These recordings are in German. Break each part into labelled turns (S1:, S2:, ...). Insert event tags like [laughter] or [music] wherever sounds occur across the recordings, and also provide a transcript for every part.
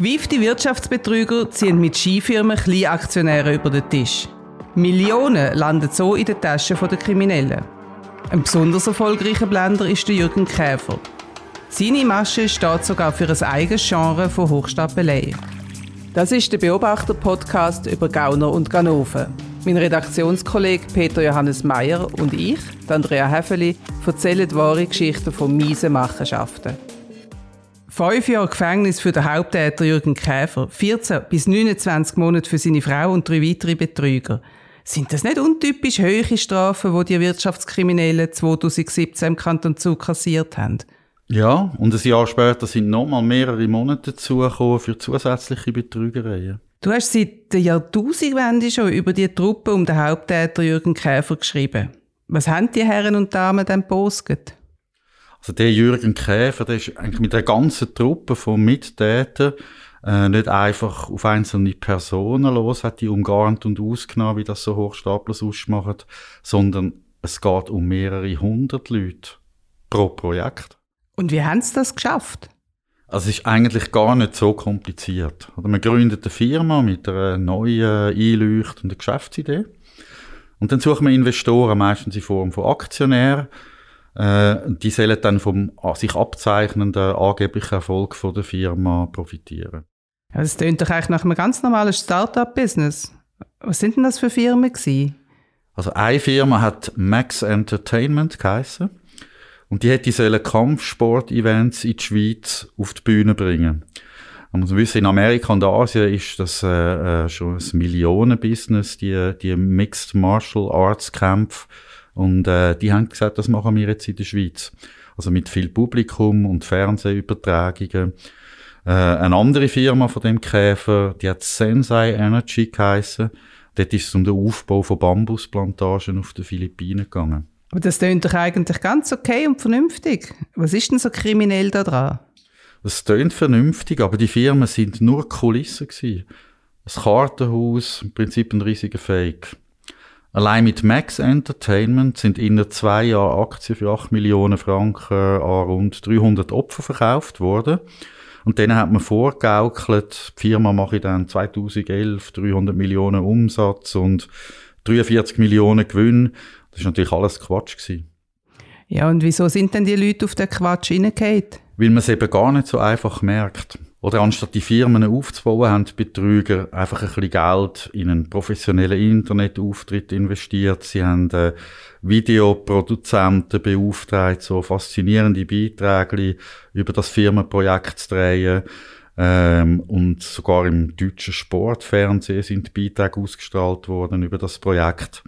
S1: Gewiefte Wirtschaftsbetrüger ziehen mit Skifirmen Kleinaktionäre über den Tisch. Millionen landen so in den Taschen der Kriminellen. Ein besonders erfolgreicher Blender ist der Jürgen Käfer. Seine Masche steht sogar für ein eigenes Genre von Hochstapelei. Das ist der Beobachter-Podcast über Gauner und Ganoven. Mein Redaktionskollege Peter Johannes Meyer und ich, Andrea Häfeli, erzählen wahre Geschichten von miesen Machenschaften. Fünf Jahre Gefängnis für den Haupttäter Jürgen Käfer, 14 bis 29 Monate für seine Frau und drei weitere Betrüger. Sind das nicht untypisch hohe Strafen, die die Wirtschaftskriminellen 2017 im Kanton Zug kassiert haben?
S2: Ja, und ein Jahr später sind nochmal mehrere Monate dazugekommen für zusätzliche Betrügereien.
S1: Du hast seit der Jahrtausendwende schon über die Truppe um den Haupttäter Jürgen Käfer geschrieben. Was haben die Herren und Damen denn postet?
S2: Also der Jürgen Käfer, der ist eigentlich mit der ganzen Truppe von Mittätern äh, nicht einfach auf einzelne Personen los, hat die umgarnt und ausgenommen, wie das so Hochstapler sonst machen, sondern es geht um mehrere hundert Leute pro Projekt.
S1: Und wie haben sie das geschafft?
S2: Also es ist eigentlich gar nicht so kompliziert. Oder man gründet eine Firma mit einer neuen, einleuchtenden Geschäftsidee. Und dann suchen wir Investoren, meistens in Form von Aktionären, äh, die sollen dann vom sich abzeichnenden angeblichen Erfolg von der Firma profitieren.
S1: Ja, das klingt doch eigentlich nach einem ganz normalen Start-up-Business. Was sind denn das für Firmen gewesen?
S2: Also eine Firma hat Max Entertainment geheißen und die hätte sollen Kampfsport-Events in die Schweiz auf die Bühne bringen. Man muss wissen, in Amerika und Asien ist das äh, äh, schon ein Millionenbusiness, die, die Mixed Martial Arts Kämpfe und äh, die haben gesagt, das machen wir jetzt in der Schweiz. Also mit viel Publikum und Fernsehübertragungen. Äh, eine andere Firma von dem Käfer, die hat Sensei Energy geheissen. Dort ist es um den Aufbau von Bambusplantagen auf den Philippinen gegangen.
S1: Aber das klingt doch eigentlich ganz okay und vernünftig. Was ist denn so kriminell daran?
S2: Das klingt vernünftig, aber die Firmen sind nur Kulissen gewesen. Ein Kartenhaus, im Prinzip ein riesiger Fake. Allein mit Max Entertainment sind in zwei Jahren Aktien für 8 Millionen Franken an rund 300 Opfer verkauft worden. Und denen hat man vorgegaukelt, die Firma mache dann 2011 300 Millionen Umsatz und 43 Millionen Gewinn. Das ist natürlich alles Quatsch gewesen.
S1: Ja, und wieso sind denn die Leute auf den Quatsch hineingefallen?
S2: Weil man es eben gar nicht so einfach merkt. Oder anstatt die Firmen aufzubauen, haben die Betrüger einfach ein bisschen Geld in einen professionellen Internetauftritt investiert. Sie haben äh, Videoproduzenten beauftragt, so faszinierende Beiträge über das Firmenprojekt zu drehen. Ähm, und sogar im deutschen Sportfernsehen sind Beiträge ausgestrahlt worden über das Projekt.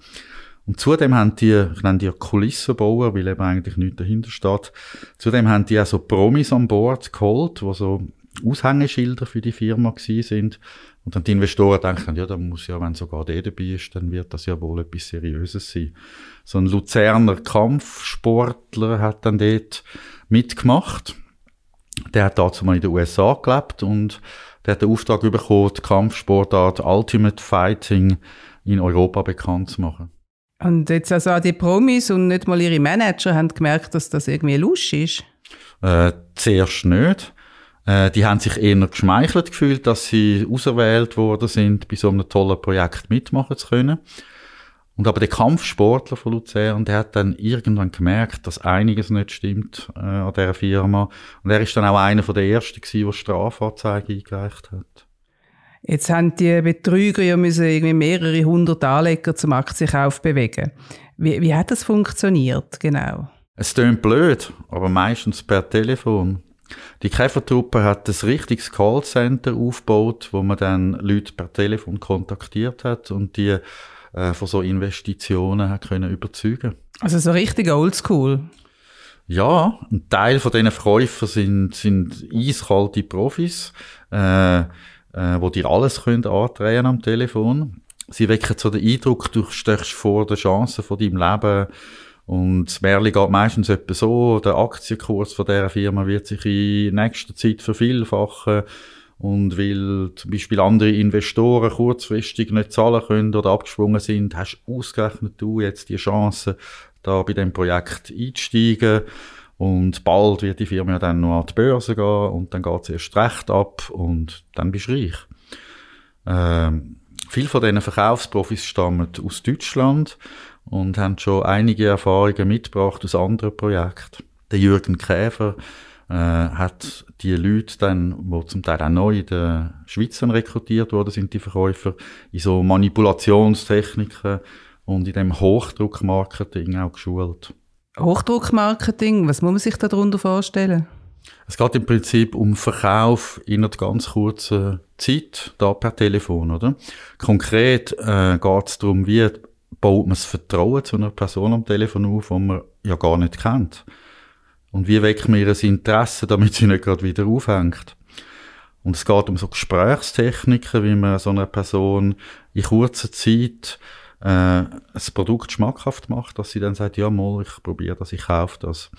S2: Und zudem haben die, ich nenne die Kulissenbauer, weil eben eigentlich nichts dahinter steht, zudem haben die auch so Promis an Bord geholt, die so Aushängeschilder für die Firma gewesen sind. Und dann die Investoren denken, ja, da muss ja, wenn sogar der dabei ist, dann wird das ja wohl etwas Seriöses sein. So ein Luzerner Kampfsportler hat dann dort mitgemacht. Der hat dazu mal in den USA gelebt und der hat den Auftrag bekommen, die Kampfsportart Ultimate Fighting in Europa bekannt zu machen.
S1: Und jetzt also auch die Promis und nicht mal ihre Manager haben gemerkt, dass das irgendwie lustig
S2: ist? Äh, zuerst nicht. Äh, die haben sich eher geschmeichelt gefühlt, dass sie auserwählt worden sind, bei so einem tollen Projekt mitmachen zu können. Und aber der Kampfsportler von Luzern, der hat dann irgendwann gemerkt, dass einiges nicht stimmt äh, an dieser Firma. Und er ist dann auch einer von der ersten gewesen, der Strafanzeige eingereicht hat.
S1: Jetzt haben die Betrüger ja müssen irgendwie mehrere hundert Anleger zum Aktienkauf bewegen. Wie, wie hat das funktioniert, genau?
S2: Es klingt blöd, aber meistens per Telefon. Die Käfertruppe hat ein richtiges Callcenter aufgebaut, wo man dann Leute per Telefon kontaktiert hat und die äh, von so Investitionen hat können überzeugen.
S1: Also so richtig oldschool.
S2: Ja, ein Teil von diesen Verkäufern sind, sind eiskalte Profis, äh, äh, wo dir alles können andrehen am Telefon. Sie wecken so den Eindruck, du stechst vor der Chance von deinem Leben und das Märchen geht meistens etwa so, der Aktienkurs von dieser Firma wird sich in nächster Zeit vervielfachen und weil zum Beispiel andere Investoren kurzfristig nicht zahlen können oder abgesprungen sind, hast ausgerechnet du jetzt die Chance, da bei dem Projekt einzusteigen. Und bald wird die Firma dann noch an die Börse gehen und dann geht es erst recht ab und dann bist du reich. Ähm, viele von diesen Verkaufsprofis stammen aus Deutschland und haben schon einige Erfahrungen mitgebracht aus anderen Projekten. Der Jürgen Käfer äh, hat die Leute dann, wo zum Teil auch neu in der Schweiz rekrutiert worden sind, die Verkäufer, in so Manipulationstechniken und in dem Hochdruckmarketing auch geschult.
S1: Hochdruckmarketing, was muss man sich darunter vorstellen?
S2: Es geht im Prinzip um Verkauf in einer ganz kurzen Zeit, da per Telefon, oder? Konkret äh, geht es darum, wie baut man das Vertrauen zu einer Person am Telefon auf, die man ja gar nicht kennt. Und wie weckt man ihr Interesse, damit sie nicht gerade wieder aufhängt. Und es geht um so Gesprächstechniken, wie man so einer Person in kurzer Zeit äh, ein Produkt schmackhaft macht, dass sie dann sagt, ja mal, ich probiere das, ich kaufe das.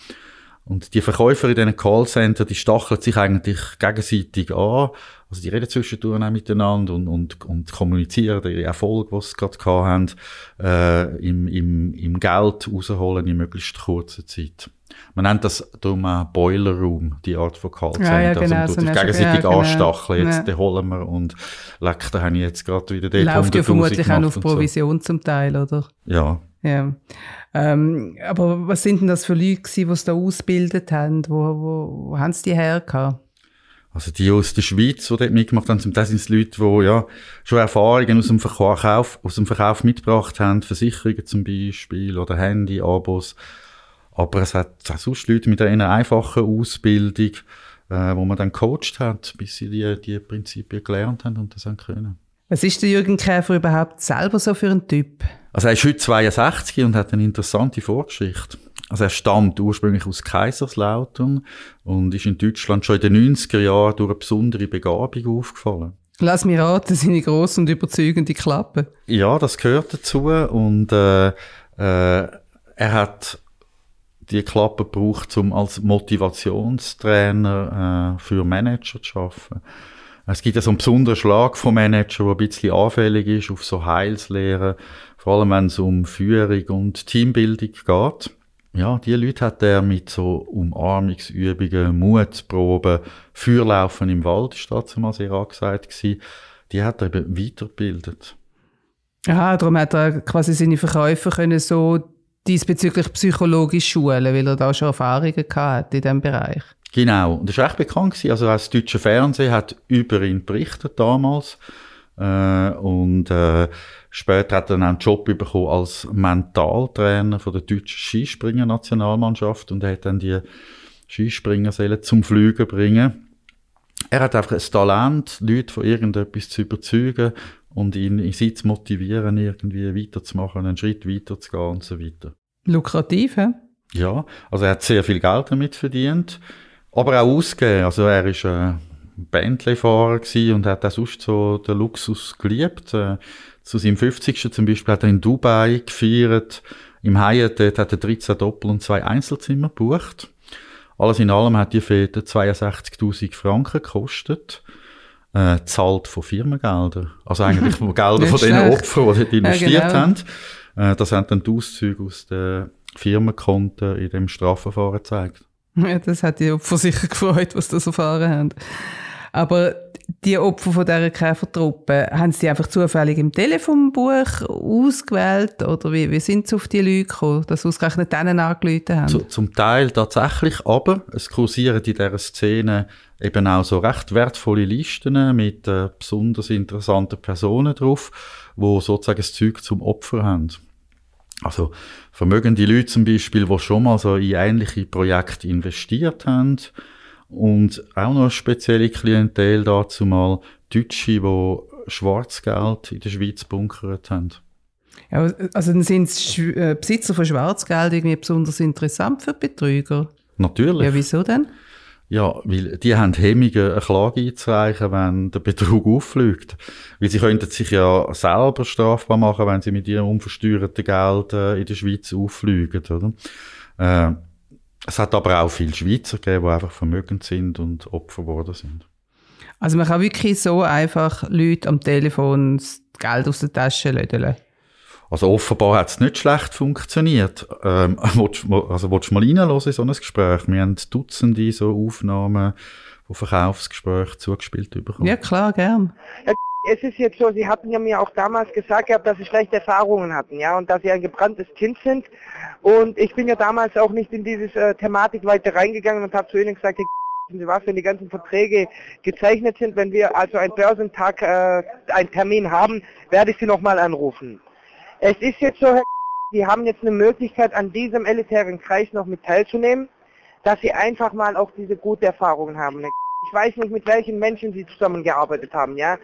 S2: Und die Verkäufer in diesen Callcenter, die stacheln sich eigentlich gegenseitig an. Also die reden zwischendurch auch miteinander und, und, und kommunizieren ihre Erfolge, die sie gerade haben, äh, im, im, im Geld rausholen in möglichst kurzer Zeit. Man nennt das darum auch Boiler Room, die Art von Callcenter. Ja, ja, genau, also man tut so sich gegenseitig ja, genau. anstacheln, jetzt ja. den holen wir und leck, da habe ich jetzt gerade wieder
S1: den Läuft ja vermutlich auch auf Provision so. zum Teil, oder?
S2: Ja.
S1: Ja. Ähm, aber was sind denn das für Leute gewesen, die es da ausgebildet haben? Wo, wo, wo haben sie die hergehabt?
S2: Also die aus der Schweiz, die dort mitgemacht haben, das sind Leute, die ja schon Erfahrungen aus dem Verkauf, aus dem Verkauf mitgebracht haben, Versicherungen zum Beispiel oder Handy, Abos. Aber es hat auch sonst Leute mit einer einfachen Ausbildung, äh, wo man dann coacht hat, bis sie die, die Prinzipien gelernt haben und das haben können.
S1: Was ist der Jürgen Käfer überhaupt selber so für ein Typ?
S2: Also er ist heute 62 und hat eine interessante Vorgeschichte. Also er stammt ursprünglich aus Kaiserslautern und ist in Deutschland schon in den 90er Jahren durch eine besondere Begabung aufgefallen.
S1: Lass mich raten, seine grosse und überzeugende Klappe.
S2: Ja, das gehört dazu und äh, äh, er hat die Klappe gebraucht, um als Motivationstrainer äh, für Manager zu arbeiten. Es gibt ja so einen besonderen Schlag von Manager, der ein bisschen anfällig ist auf so Heilslehre, vor allem wenn es um Führung und Teambildung geht. Ja, die Leute hat er mit so Umarmungsübungen, Mutproben, Feuerlaufen im Wald, ist dazu mal sehr angesagt gewesen. Die hat er eben weitergebildet.
S1: Aha, darum hat er quasi seine Verkäufer können so diesbezüglich psychologisch schulen, weil er da schon Erfahrungen hatte in diesem Bereich.
S2: Genau, und das war echt bekannt gewesen. Also das deutsche Fernsehen hat über ihn berichtet damals. Äh, und äh, später hat er dann einen Job bekommen als Mentaltrainer von der deutschen Skispringer-Nationalmannschaft und er hat dann die Skispringer zum Fliegen bringen. Er hat einfach ein Talent, Leute von irgendetwas zu überzeugen und ihn in sie zu motivieren, irgendwie weiterzumachen, einen Schritt weiterzugehen und so weiter.
S1: Lukrativ, hä?
S2: Ja, also er hat sehr viel Geld damit verdient, aber auch ausgegeben. Also er ist äh, Bentley-Fahrer und hat auch sonst so den Luxus geliebt. Äh, zu seinem 50. zum Beispiel hat er in Dubai gefeiert. Im Hyatt dort hat er 13 Doppel- und zwei Einzelzimmer gebucht. Alles in allem hat die Fete 62.000 Franken gekostet. Äh, zahlt von Firmengeldern. Also eigentlich [laughs] von Geldern von den Opfern, die dort investiert ja, genau. haben. Äh, das haben dann die Auszüge aus den Firmenkonten in dem Strafverfahren gezeigt. [laughs]
S1: Ja, das hat die Opfer sicher [laughs] gefreut, was das erfahren haben. Aber die Opfer von dieser Käfertruppe, haben sie einfach zufällig im Telefonbuch ausgewählt oder wie, wie sind sie auf die Leute gekommen, dass sie ausgerechnet denen angerufen haben?
S2: Zu, zum Teil tatsächlich, aber es kursieren in dieser Szene eben auch so recht wertvolle Listen mit äh, besonders interessanten Personen drauf, wo sozusagen das Zeug zum Opfer haben. Also vermögende Leute zum Beispiel, die schon mal so in ähnliche Projekte investiert haben, und auch noch eine spezielle Klientel dazu mal Deutsche, die Schwarzgeld in der Schweiz bunkert haben.
S1: Ja, also dann sind äh, Besitzer von Schwarzgeld irgendwie besonders interessant für Betrüger?
S2: Natürlich.
S1: Ja, wieso denn?
S2: Ja, weil die haben Hemmungen, eine Klage einzureichen, wenn der Betrug auffliegt. Weil sie könnten sich ja selber strafbar machen, wenn sie mit ihrem unversteuerten Geld äh, in der Schweiz auffliegen, oder? Äh, es hat aber auch viele Schweizer gegeben, die einfach vermögend sind und Opfer geworden sind.
S1: Also man kann wirklich so einfach Leute am Telefon das Geld aus der Tasche lödeln?
S2: Also offenbar hat es nicht schlecht funktioniert. Ähm, [laughs] willst, also willst du mal reinhören in so ein Gespräch? Wir haben Dutzende so Aufnahmen von Verkaufsgesprächen zugespielt bekommen.
S1: Ja, klar, gern.
S3: Es ist jetzt so, Sie hatten ja mir auch damals gesagt gehabt, dass Sie schlechte Erfahrungen hatten, ja, und dass Sie ein gebranntes Kind sind. Und ich bin ja damals auch nicht in diese äh, Thematik weiter reingegangen und habe zu Ihnen gesagt, wissen Sie was, wenn die ganzen Verträge gezeichnet sind, wenn wir also einen Börsentag, äh, einen Termin haben, werde ich Sie nochmal anrufen. Es ist jetzt so, Herr Sie haben jetzt eine Möglichkeit, an diesem elitären Kreis noch mit teilzunehmen, dass Sie einfach mal auch diese gute Erfahrungen haben. Ich weiß nicht, mit welchen Menschen Sie zusammengearbeitet haben, ja.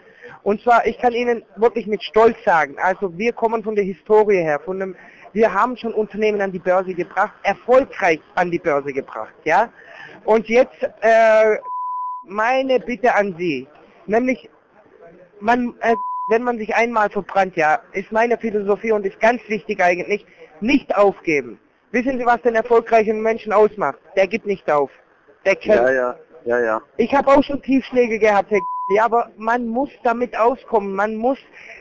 S3: Und zwar, ich kann Ihnen wirklich mit Stolz sagen, also wir kommen von der Historie her, von einem, wir haben schon Unternehmen an die Börse gebracht, erfolgreich an die Börse gebracht, ja. Und jetzt äh, meine Bitte an Sie, nämlich, man, äh, wenn man sich einmal verbrannt, ja, ist meine Philosophie und ist ganz wichtig eigentlich, nicht aufgeben. Wissen Sie, was den erfolgreichen Menschen ausmacht? Der gibt nicht auf. Der kämpft.
S4: Ja, ja, ja, ja.
S3: Ich habe auch schon Tiefschläge gehabt, Herr ja, aber man muss damit auskommen, man muss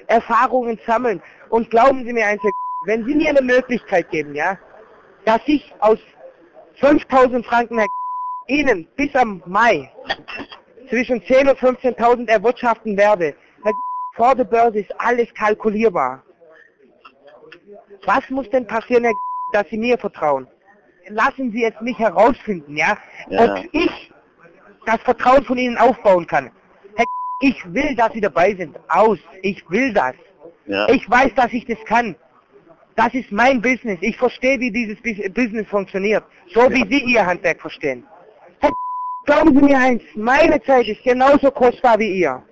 S3: Erfahrungen sammeln. Und glauben Sie mir eins, wenn Sie mir eine Möglichkeit geben, ja, dass ich aus 5000 Franken, Herr Ihnen bis am Mai zwischen 10 und 15.000 erwirtschaften werde, Herr vor der Börse ist alles kalkulierbar. Was muss denn passieren, Herr dass Sie mir vertrauen? Lassen Sie es mich herausfinden, ja,
S4: Ja.
S3: ob ich das Vertrauen von Ihnen aufbauen kann. Herr ich will, dass Sie dabei sind. Aus. Ich will das.
S4: Ja.
S3: Ich weiß, dass ich das kann. Das ist mein Business. Ich verstehe, wie dieses Bus- Business funktioniert. So wie Sie Ihr Handwerk verstehen. Herr Glauben Sie mir eins, meine Zeit ist genauso kostbar wie ihr.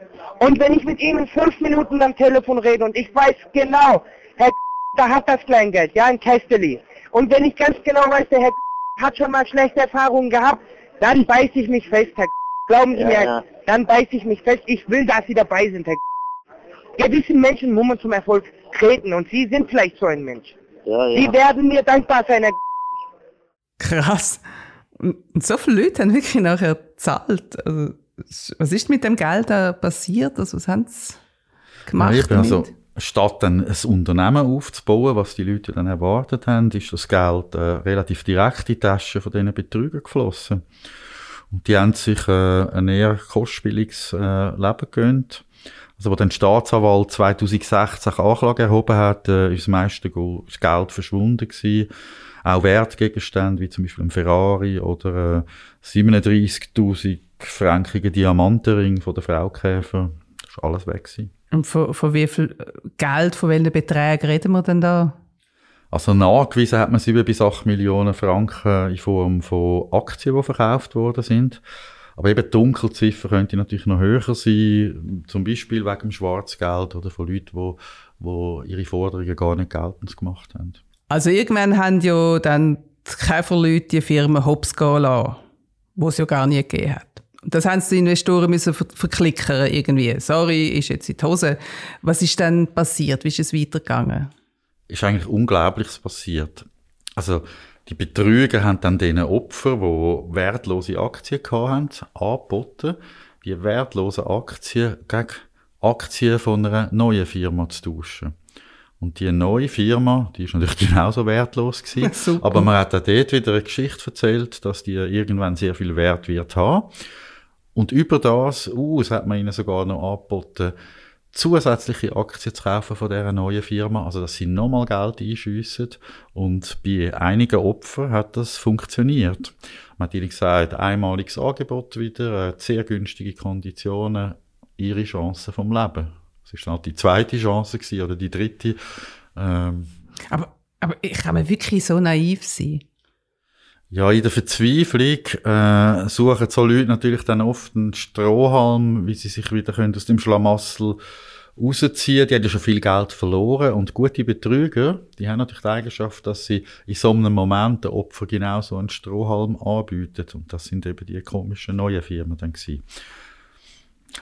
S3: Und wenn ich mit Ihnen fünf Minuten am Telefon rede und ich weiß genau, Herr da hat das Kleingeld, ja, ein Kästeli. Und wenn ich ganz genau weiß, der Herr hat schon mal schlechte Erfahrungen gehabt, dann beiß ich mich fest, Herr Glauben Sie
S4: Ja,
S3: mir,
S4: ja.
S3: dann beiß ich mich fest. Ich will, dass Sie dabei sind, Herr Gewissen Menschen muss man zum Erfolg treten und Sie sind vielleicht so ein Mensch.
S4: Ja,
S3: Sie werden mir dankbar sein, Herr
S1: Krass. Und so viele Leute haben wirklich nachher gezahlt. Also, was ist mit dem Geld da passiert? Also, was haben sie gemacht
S2: Ja, eben,
S1: damit?
S2: also, statt dann ein Unternehmen aufzubauen, was die Leute dann erwartet haben, ist das Geld äh, relativ direkt in die Taschen von diesen Betrügern geflossen. Und die haben sich äh, ein eher kostspieliges äh, Leben gegönnt. Also, wo dann der Staatsanwalt 2016 Anklage erhoben hat, äh, ist das meiste Geld verschwunden gewesen. Auch Wertgegenstände, wie zum Beispiel ein Ferrari oder äh, 37.000 frankigen Diamantenring von der Frau Käfer. Das ist alles weg gewesen.
S1: Und von, von wie viel Geld, von welchen Beträgen reden wir denn da?
S2: Also nachgewiesen hat man 7 bis 8 Millionen Franken in Form von Aktien, die verkauft worden sind. Aber eben die Dunkelziffer könnte natürlich noch höher sein, zum Beispiel wegen dem Schwarzgeld oder von Leuten, die, die ihre Forderungen gar nicht geltend gemacht haben.
S1: Also, irgendwann haben ja dann die Käferleute die Firma hops gehen lassen, die es ja gar nie gegeben hat. Das haben sie die Investoren müssen ver verklickern irgendwie. Sorry, ist jetzt in die Hose. Was ist dann passiert? Wie ist es weitergegangen?
S2: ist eigentlich Unglaubliches passiert. Also, die Betrüger haben dann diesen Opfern, die wertlose Aktien hatten, angeboten, die wertlosen Aktien gegen Aktien von einer neuen Firma zu tauschen. Und die neue Firma, die ist natürlich [laughs] genauso wertlos gewesen. [laughs] Aber man hat auch dort wieder eine Geschichte erzählt, dass die irgendwann sehr viel Wert wird haben. Und über das, uh, es hat man ihnen sogar noch angeboten, zusätzliche Aktien zu kaufen von dieser neuen Firma, also dass sie nochmal Geld einschiessen. Und bei einigen Opfern hat das funktioniert. Man hat ihnen gesagt, einmaliges Angebot wieder, äh, sehr günstige Konditionen, ihre Chance vom Leben. Das ist dann die zweite Chance gewesen, oder die dritte. Ähm,
S1: Aber, aber ich kann man wirklich so naiv sein.
S2: Ja, in der Verzweiflung äh, suchen so Leute natürlich dann oft einen Strohhalm, wie sie sich wieder können aus dem Schlamassel rausziehen. Die haben ja schon viel Geld verloren. Und gute Betrüger, die haben natürlich die Eigenschaft, dass sie in so einem Moment den Opfer genau so einen Strohhalm anbieten. Und das sind eben die komischen neuen Firmen dann gewesen.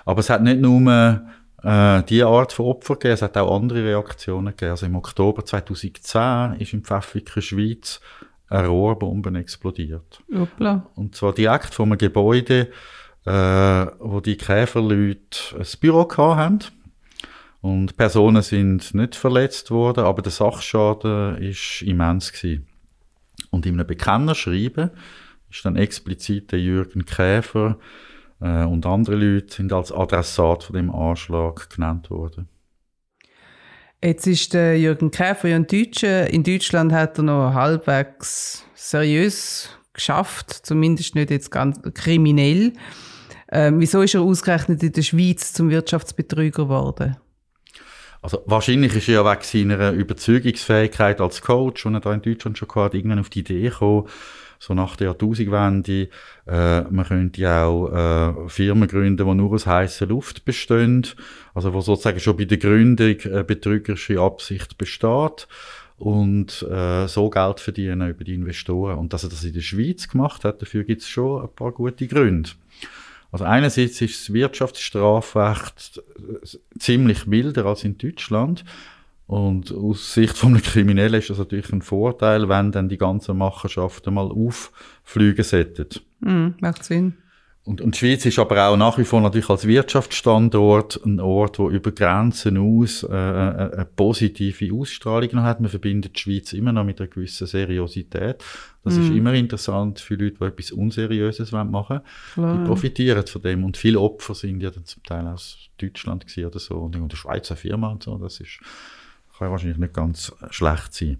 S2: Aber es hat nicht nur äh, diese Art von Opfer gegeben, es hat auch andere Reaktionen gegeben. Also im Oktober 2010 ist in Pfäffiken, Schweiz, eine Rohrbombe explodiert.
S1: Hoppla.
S2: Und zwar direkt vor einem Gebäude, äh, wo die Käferleute ein Büro haben. Und Personen sind nicht verletzt worden, aber der Sachschaden ist immens gewesen. Und in einem Bekennerschreiben ist dann explizit der Jürgen Käfer äh, und andere Leute sind als Adressat von dem Anschlag genannt worden.
S1: Jetzt ist der Jürgen Käfer ja ein Deutscher. In Deutschland hat er noch halbwegs seriös geschafft, zumindest nicht jetzt ganz kriminell. Ähm, wieso ist er ausgerechnet in der Schweiz zum Wirtschaftsbetrüger geworden?
S2: Also wahrscheinlich ist er ja wegen seiner Überzeugungsfähigkeit als Coach, und er da in Deutschland schon hatte, irgendwann auf die Idee gekommen, so nach der Jahrtausendwende, äh, man könnte auch äh, Firmen gründen, die nur aus heißer Luft bestehen, also wo sozusagen schon bei der Gründung eine betrügerische Absicht besteht und äh, so Geld verdienen über die Investoren. Und dass er das in der Schweiz gemacht hat, dafür gibt es schon ein paar gute Gründe. Also einerseits ist das Wirtschaftsstrafrecht äh, ziemlich milder als in Deutschland. Und aus Sicht von einem Kriminellen ist das natürlich ein Vorteil, wenn dann die ganze Machenschaft einmal auffliegen sollten.
S1: Mm, macht Sinn.
S2: Und, und die Schweiz ist aber auch nach wie vor natürlich als Wirtschaftsstandort ein Ort, wo über Grenzen aus äh, eine, eine positive Ausstrahlung noch hat. Man verbindet die Schweiz immer noch mit einer gewissen Seriosität. Das mm. ist immer interessant für Leute, die etwas Unseriöses machen wollen. Die profitieren von dem. Und viele Opfer sind ja dann zum Teil aus Deutschland oder so. Und in der Schweizer Firma und so. Das ist, kann wahrscheinlich nicht ganz schlecht sein.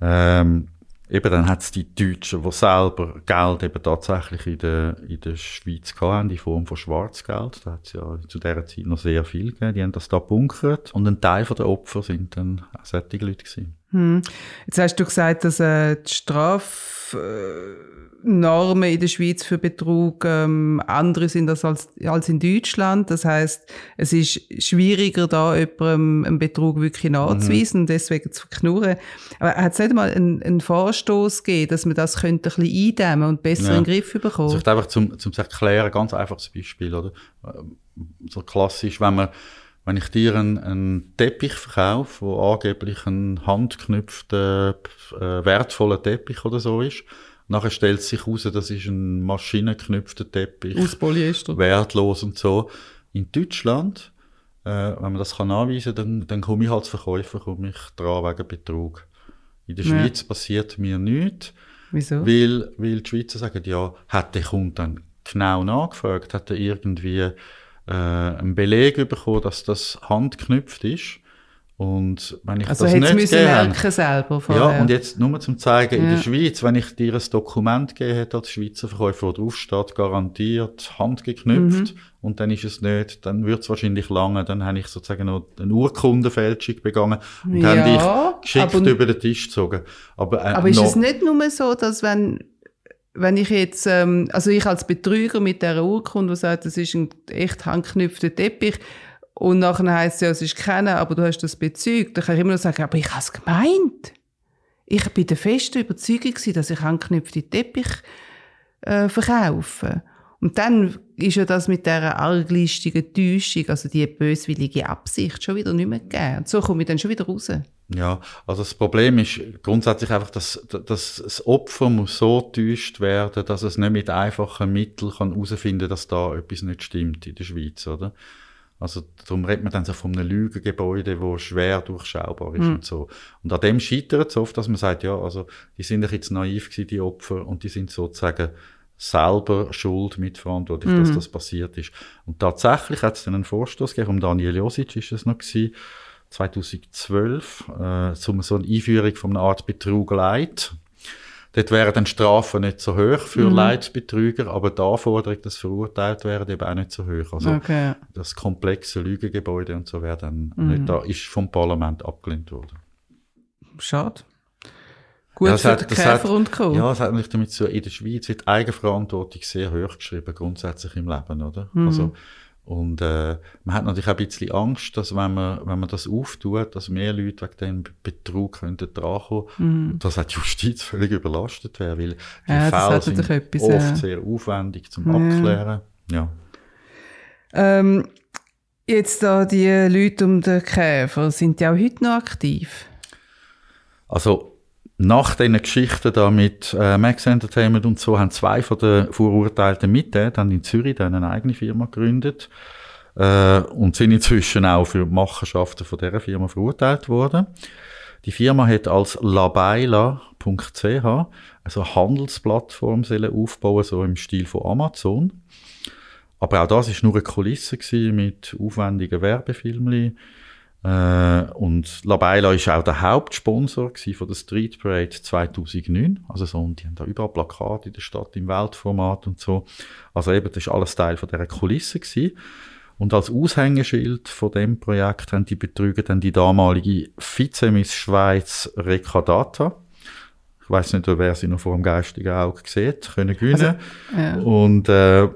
S2: Ähm, eben dann hat es die Deutschen, die selber Geld eben tatsächlich in der, in der Schweiz hatten, in Form von Schwarzgeld. Da hat es ja zu dieser Zeit noch sehr viel gegeben. Die haben das da bunkert. Und ein Teil der Opfer sind dann auch solche Leute gewesen.
S1: Hm. Jetzt hast du gesagt, dass äh, die Straf... Äh in der Schweiz für Betrug ähm, andere sind als, als in Deutschland. Das heißt, es ist schwieriger, da jemandem einen Betrug wirklich nachzuweisen mhm. und deswegen zu knurren. Aber hat es nicht mal einen, einen Vorstoß gegeben, dass man das könnte ein bisschen eindämmen und besser ja. in den Griff bekommen?
S2: Also einfach zum, zum erklären, ganz einfaches Beispiel, oder? So klassisch, wenn man wenn ich dir einen, einen Teppich verkaufe, wo angeblich ein handknüpfter, äh, wertvoller Teppich oder so ist, Nachher stellt sich heraus, das ist ein maschinenknüpfter Teppich.
S1: Aus Polyester.
S2: Wertlos und so. In Deutschland, äh, wenn man das kann anweisen kann, dann, dann komme ich als Verkäufer komme ich dran wegen Betrug. In der ja. Schweiz passiert mir nichts.
S1: Wieso?
S2: Weil, weil die Schweizer sagen, ja, hat der Kunde dann genau nachgefragt, hat er irgendwie äh, einen Beleg bekommen, dass das handknüpft ist. Und wenn ich
S1: also
S2: das
S1: nicht
S2: müssen
S1: merken selber
S2: vorher. Ja, und jetzt nur zum zeigen, ja. in der Schweiz, wenn ich dir ein Dokument gegeben hätte als Schweizer Verkäufer, wo drauf steht, garantiert, handgeknüpft, mhm. und dann ist es nicht, dann wird es wahrscheinlich lange, dann habe ich sozusagen noch eine Urkundenfälschung begangen und ja, habe dich geschickt über den Tisch gezogen. Aber,
S1: äh, aber ist es nicht nur so, dass wenn wenn ich jetzt, ähm, also ich als Betrüger mit der Urkunde, die sagt, das ist ein echt handgeknüpfter Teppich, und nachher heisst es ja, es ist keiner, aber du hast das bezeugt. Dann kann ich immer noch sagen, aber ich habe es gemeint. Ich bin der festen Überzeugung, dass ich angeknüpfte Teppich äh, verkaufe. Und dann ist ja das mit dieser arglistigen Täuschung, also die böswillige Absicht, schon wieder nicht mehr gegeben. Und so komme ich dann schon wieder raus.
S2: Ja, also das Problem ist grundsätzlich einfach, dass, dass das Opfer muss so täuscht werden, dass es nicht mit einfachen Mitteln herausfinden kann, dass da etwas nicht stimmt in der Schweiz, oder? Also darum redet man dann so von einem Lügengebäude, wo schwer durchschaubar ist mhm. und so. Und an dem scheitert es oft, dass man sagt, ja, also die sind doch jetzt naiv gewesen, die Opfer, und die sind sozusagen selber schuld mitverantwortlich, mhm. dass das passiert ist. Und tatsächlich hat es dann einen Vorstoß gegeben, um Daniel Josic ist es noch gewesen, 2012, äh, zum so eine Einführung von einer Art Betrug Leid. Dort wären dann Strafen nicht so hoch für mhm. Leitbetrüger, aber die Anforderung, dass verurteilt werden, eben auch nicht so hoch. Also okay. das komplexe Lügengebäude und so wäre dann mhm. nicht da, ist vom Parlament abgelehnt worden.
S1: Schade. Gut ja, für hat, den Käfer und Co.
S2: Ja, es hat natürlich damit so, in der Schweiz wird Eigenverantwortung sehr hoch geschrieben, grundsätzlich im Leben, oder? Mhm. Also, und äh, man hat natürlich auch ein bisschen Angst, dass wenn man, wenn man das auftut, dass mehr Leute wegen dem Betrug könnten drankommen, mhm. dass auch die Justiz [laughs] völlig überlastet wäre, weil die ja, Fälle sind etwas, oft äh... sehr aufwendig zum ja. Abklären. Ja.
S1: Ähm, jetzt da die Leute um den Käfer, sind die auch heute noch aktiv?
S2: Also nach diesen Geschichten da mit äh, Max Entertainment und so haben zwei von den Verurteilten mit, dann in Zürich dann eine eigene Firma gegründet. äh, und sind inzwischen auch für Machenschaften von dieser Firma verurteilt worden. Die Firma hat als labaila.ch also eine Handelsplattform aufbauen, so im Stil von Amazon. Aber auch das ist nur eine Kulisse mit aufwendigen Werbefilmen. Äh, und Labaila ist auch der Hauptsponsor von der Street Parade 2009. Also so, und die haben da überall Plakate in der Stadt im Weltformat und so. Also eben, das ist alles Teil von dieser Kulisse gewesen. Und als Aushängeschild von dem Projekt haben die Betrüger dann die damalige Vizemiss Schweiz Recadata. Ich weiß nicht, wer sie noch vor dem geistigen Auge sieht, können gewinnen. Also, ja. Und äh,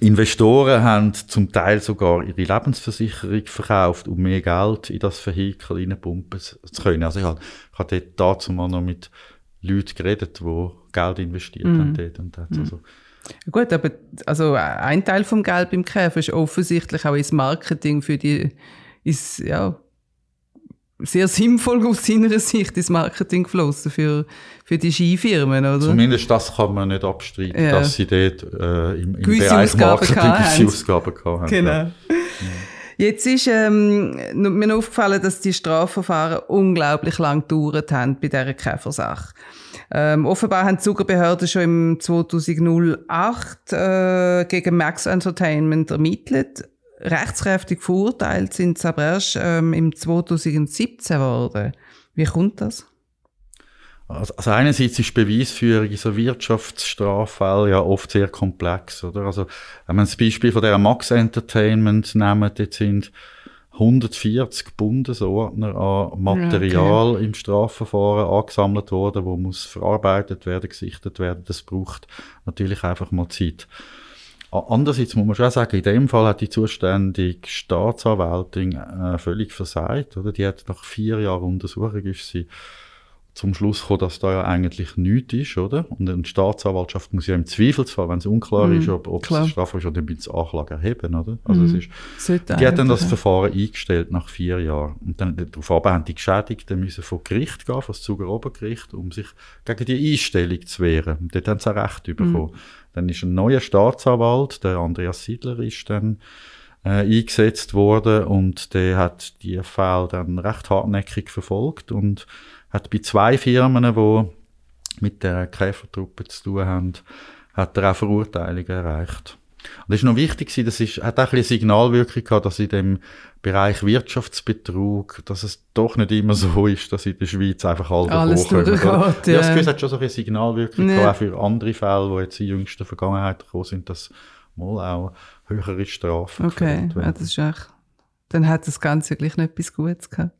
S2: Investoren haben zum Teil sogar ihre Lebensversicherung verkauft, um mehr Geld in das Vehikel reinpumpen zu können. Also ich habe, ich habe dort dazu mal noch mit Leuten geredet, die Geld investiert mm. haben dort und dort. Mm. Also,
S1: Gut, aber also ein Teil vom Geld beim Käfer ist offensichtlich auch ins Marketing für die, ist, ja, sehr sinnvoll aus seiner Sicht ins Marketing geflossen für, für die Skifirmen, oder?
S2: Zumindest das kann man nicht abstreiten, ja. dass sie dort äh, im, im gewisse Bereich Ausgaben Marketing gewisse Ausgaben gehabt haben.
S1: Genau. Ja. Jetzt ist ähm, mir aufgefallen, dass die Strafverfahren unglaublich lang gedauert haben bei dieser Käfersache. Ähm, offenbar haben die Zuckerbehörden schon im 2008 äh, gegen Max Entertainment ermittelt rechtskräftig verurteilt sind sie aber erst ähm, im 2017 geworden. Wie kommt das?
S2: Also, also einerseits ist Beweisführung in so Wirtschaftsstraffällen ja oft sehr komplex, oder? Also, wenn man das Beispiel von der Max Entertainment nehmen, dort sind 140 Bundesordner an Material okay. im Strafverfahren angesammelt worden, wo muss verarbeitet werden, gesichtet werden. Das braucht natürlich einfach mal Zeit. Andererseits muss man schon sagen, in dem Fall hat die zuständige Staatsanwältin äh, völlig versagt. Oder? Die hat nach vier Jahren Untersuchung ist sie zum Schluss gekommen, dass da ja eigentlich nichts ist, oder? Und eine Staatsanwaltschaft muss ja im Zweifelsfall, wenn es unklar mm, ist, ob, ob es strafbar ist, oder ein bisschen Anklage erheben, oder? Also mm, es ist, Sollte die hat dann das ja. Verfahren eingestellt nach vier Jahren. Und dann, darauf haben die Geschädigten müssen vor Gericht gehen, vor das Zuger Obergericht, um sich gegen die Einstellung zu wehren. Und dort haben sie auch Recht bekommen. Mm. Dann ist ein neuer Staatsanwalt, der Andreas Siedler, ist dann äh, eingesetzt worden und der hat die Fälle dann recht hartnäckig verfolgt und hat bei zwei Firmen, die mit der Käfertruppe zu tun haben, hat er auch Verurteilungen erreicht. Und das ist noch wichtig, das ist, hat auch ein bisschen Signalwirkung gehabt, dass in dem Bereich Wirtschaftsbetrug, dass es doch nicht immer so ist, dass in der Schweiz einfach alle
S1: Alles durchgeht, ja.
S2: ja. Das Gefühl hat schon so eine Signalwirkung ja. auch für andere Fälle, die jetzt in jüngster Vergangenheit gekommen sind, dass mal auch höhere Strafen
S1: Okay, ja, das ist echt, dann hat das Ganze gleich nicht etwas Gutes gehabt.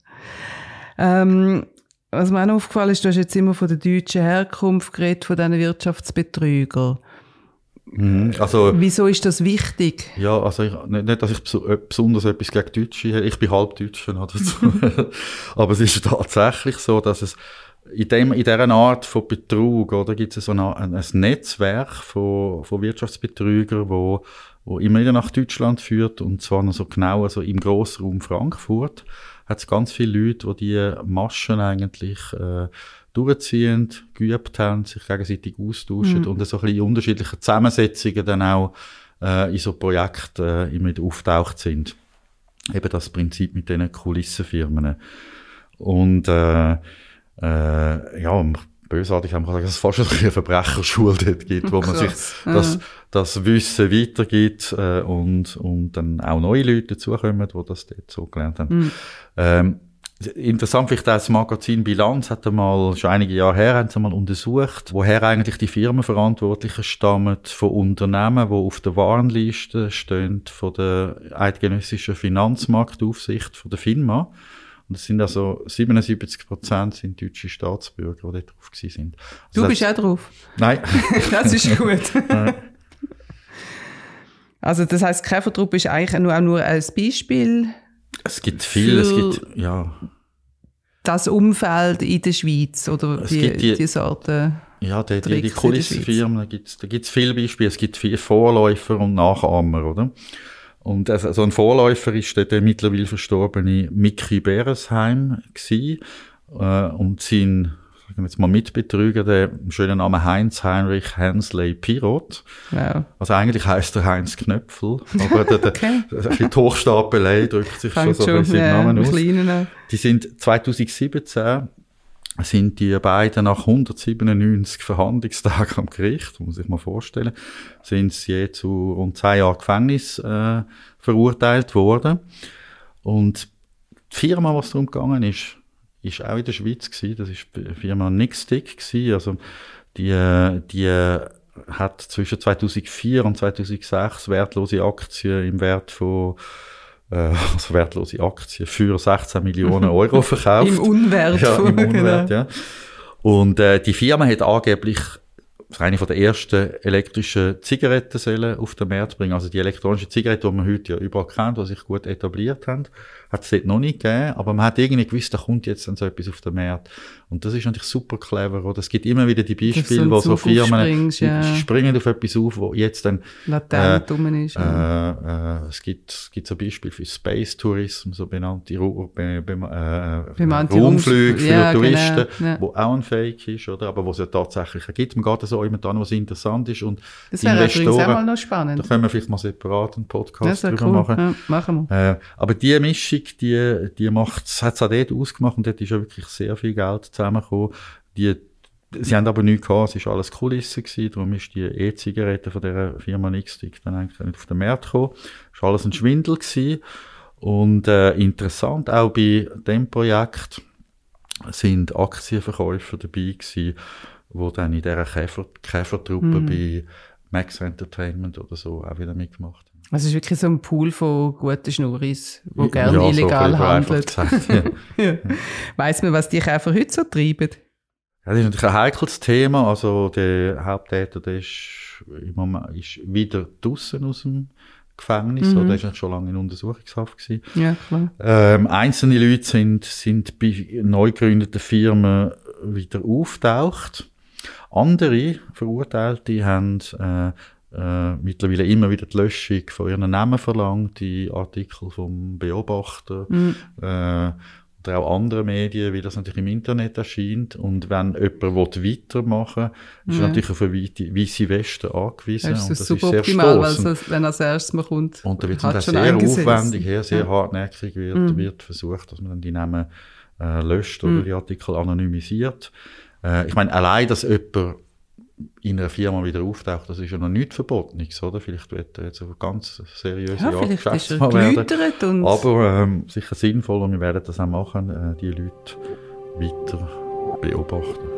S1: Ähm, was mir auch aufgefallen ist, du hast jetzt immer von der deutschen Herkunft geredet, von diesen Wirtschaftsbetrügern.
S2: Mhm, also,
S1: Wieso ist das wichtig?
S2: Ja, also ich, nicht, nicht, dass ich äh, besonders etwas gegen Deutsche habe. Ich bin halb Deutscher. [laughs] Aber es ist tatsächlich so, dass es in, dem, in dieser Art von Betrug oder gibt es so ein, ein Netzwerk von, von Wirtschaftsbetrügern, wo, wo immer wieder nach Deutschland führt und zwar noch so genau also im Grossraum Frankfurt hat es ganz viele Leute, die diese Maschen eigentlich äh, durchziehen, geübt haben, sich gegenseitig austauschen mhm. und so ein bisschen unterschiedliche Zusammensetzungen dann auch äh, in so Projekten äh, immer wieder auftaucht sind. Eben das Prinzip mit diesen Kulissenfirmen. Und äh, äh, ja, bösartig haben wir gesagt, dass es fast eine Verbrecherschule dort gibt, wo man sich das, das Wissen weitergibt äh, und, und dann auch neue Leute dazukommen, die das dort so gelernt haben. Mhm. Ähm, Interessant vielleicht das Magazin Bilanz hat einmal, schon einige Jahre her, haben sie mal untersucht, woher eigentlich die Firmenverantwortlichen stammen von Unternehmen, die auf der Warnliste stehen von der eidgenössischen Finanzmarktaufsicht, von der FINMA. Und es sind also 77 Prozent sind deutsche Staatsbürger, die dort drauf sind.
S1: Also du bist auch drauf?
S2: Nein. [laughs]
S1: das ist [laughs] gut. also das heißt, Käfertruppe ist eigentlich nur, auch nur ein Beispiel
S2: es gibt viel, es gibt, ja.
S1: Das Umfeld in der Schweiz oder
S2: es
S1: die,
S2: die,
S1: die Sorte.
S2: Ja, die, die, die Kulissenfirmen, da gibt es viele Beispiele. Es gibt viele Vorläufer und Nachahmer, oder? Und also, so ein Vorläufer ist der, der mittlerweile verstorbene Mickey Beresheim gewesen, äh, und sein jetzt mal Mitbetrüger, der schönen Name Heinz Heinrich Hensley Pirot.
S1: Wow.
S2: Also eigentlich heißt er Heinz Knöpfel, aber der, der, [laughs]
S1: Okay.
S2: die Hochstapelei drückt sich schon so ein bisschen
S1: ja,
S2: Namen aus. Die sind 2017 sind die beiden nach 197 Verhandlungstagen am Gericht, muss ich mal vorstellen, sind sie je zu rund zwei Jahren Gefängnis äh, verurteilt worden. Und die Firma, was darum gegangen ist, ist auch in der Schweiz gewesen. Das ist die Firma Nixtick gewesen. Also die, äh, die hat zwischen 2004 und 2006 wertlose Aktien im Wert von äh, also wertlose Aktien für 16 Millionen Euro [laughs] verkauft.
S1: Im Unwert.
S2: Ja, im [laughs]
S1: genau.
S2: Unwert, ja. Und äh, die Firma hat angeblich eine von der ersten elektrischen Zigarettensälen auf den Markt bringen. Also die elektronischen Zigaretten, die man heute ja überall kennt, die sich gut etabliert haben, hat es dort noch nicht gegeben. Aber man hat irgendwie gewusst, da kommt jetzt dann so etwas auf den Markt. Und das ist natürlich super clever. Oder? Es gibt immer wieder die Beispiele, wo so Firmen
S1: ja.
S2: springen auf etwas auf, wo jetzt dann
S1: Latent rum ist. ja.
S2: äh, äh, es gibt, es gibt so Beispiele für Space Tourism, so benannte Ru be, be, äh, Raumflüge für
S1: Ja, genau,
S2: Touristen,
S1: ja.
S2: wo auch ein Fake ist, oder? Aber wo es ja tatsächlich gibt. Man geht so immer dann, was interessant ist. Und
S1: Das wäre übrigens auch mal noch
S2: da
S1: spannend.
S2: können wir vielleicht mal separat einen Podcast drüber
S1: cool.
S2: machen.
S1: Ja, machen wir.
S2: Äh, aber die Mischung, die, die macht, hat es auch dort ausgemacht und dort ist ja wirklich sehr viel Geld zusammengekommen. Die, sie haben aber nichts gehabt, es war alles Kulisse gewesen, darum ist die E-Zigarette von dieser Firma Nixtick dann eigentlich nicht auf den Markt gekommen. Es war alles ein Schwindel gewesen. Und äh, interessant, auch bei dem Projekt sind Aktienverkäufer dabei gewesen, die dann in dieser Käfer, Käfertruppe
S1: Mhm.
S2: bei Max Entertainment oder so auch wieder mitgemacht haben.
S1: Also es ist wirklich so ein Pool von guten Schnurris, die
S2: Ja,
S1: gerne
S2: so
S1: illegal
S2: bisschen
S1: handeln.
S2: gesagt, ja. [laughs]
S1: Ja. Weiss man, was die Käfer heute so treiben?
S2: Ja, das ist natürlich ein heikles Thema. Also der Haupttäter, der ist, im Moment, ist wieder draußen aus dem Gefängnis.
S1: Mhm.
S2: Oder der ist nicht schon lange in Untersuchungshaft gewesen.
S1: Ja, klar.
S2: Ähm, einzelne Leute sind, sind bei neu gegründeten Firmen wieder auftaucht. Andere Verurteilte haben äh, äh, mittlerweile immer wieder die Löschung von ihren Namen verlangt, die Artikel vom Beobachter
S1: Mhm.
S2: äh, oder auch andere Medien, weil das natürlich im Internet erscheint. Und wenn jemand will weitermachen will, ist er natürlich auf eine weisse Weste angewiesen.
S1: Das ist
S2: und
S1: das super
S2: ist sehr
S1: optimal, weil wenn er als erstes mal kommt,
S2: Und da wird es sehr
S1: eingesetzt.
S2: aufwendig, her, sehr
S1: Ja.
S2: hartnäckig wird,
S1: Mhm.
S2: wird versucht, dass man dann die Namen äh, löscht oder
S1: Mhm.
S2: die Artikel anonymisiert. Äh, ich meine, allein, dass jemand in einer Firma wieder auftaucht, das ist ja noch nichts Verbotenes, oder? Vielleicht wird er jetzt auf ganz seriöse
S1: ja,
S2: Art
S1: vielleicht ist
S2: Geschäftsmann werden. Aber ähm, sicher sinnvoll und wir werden das auch machen, äh, die Leute weiter beobachten.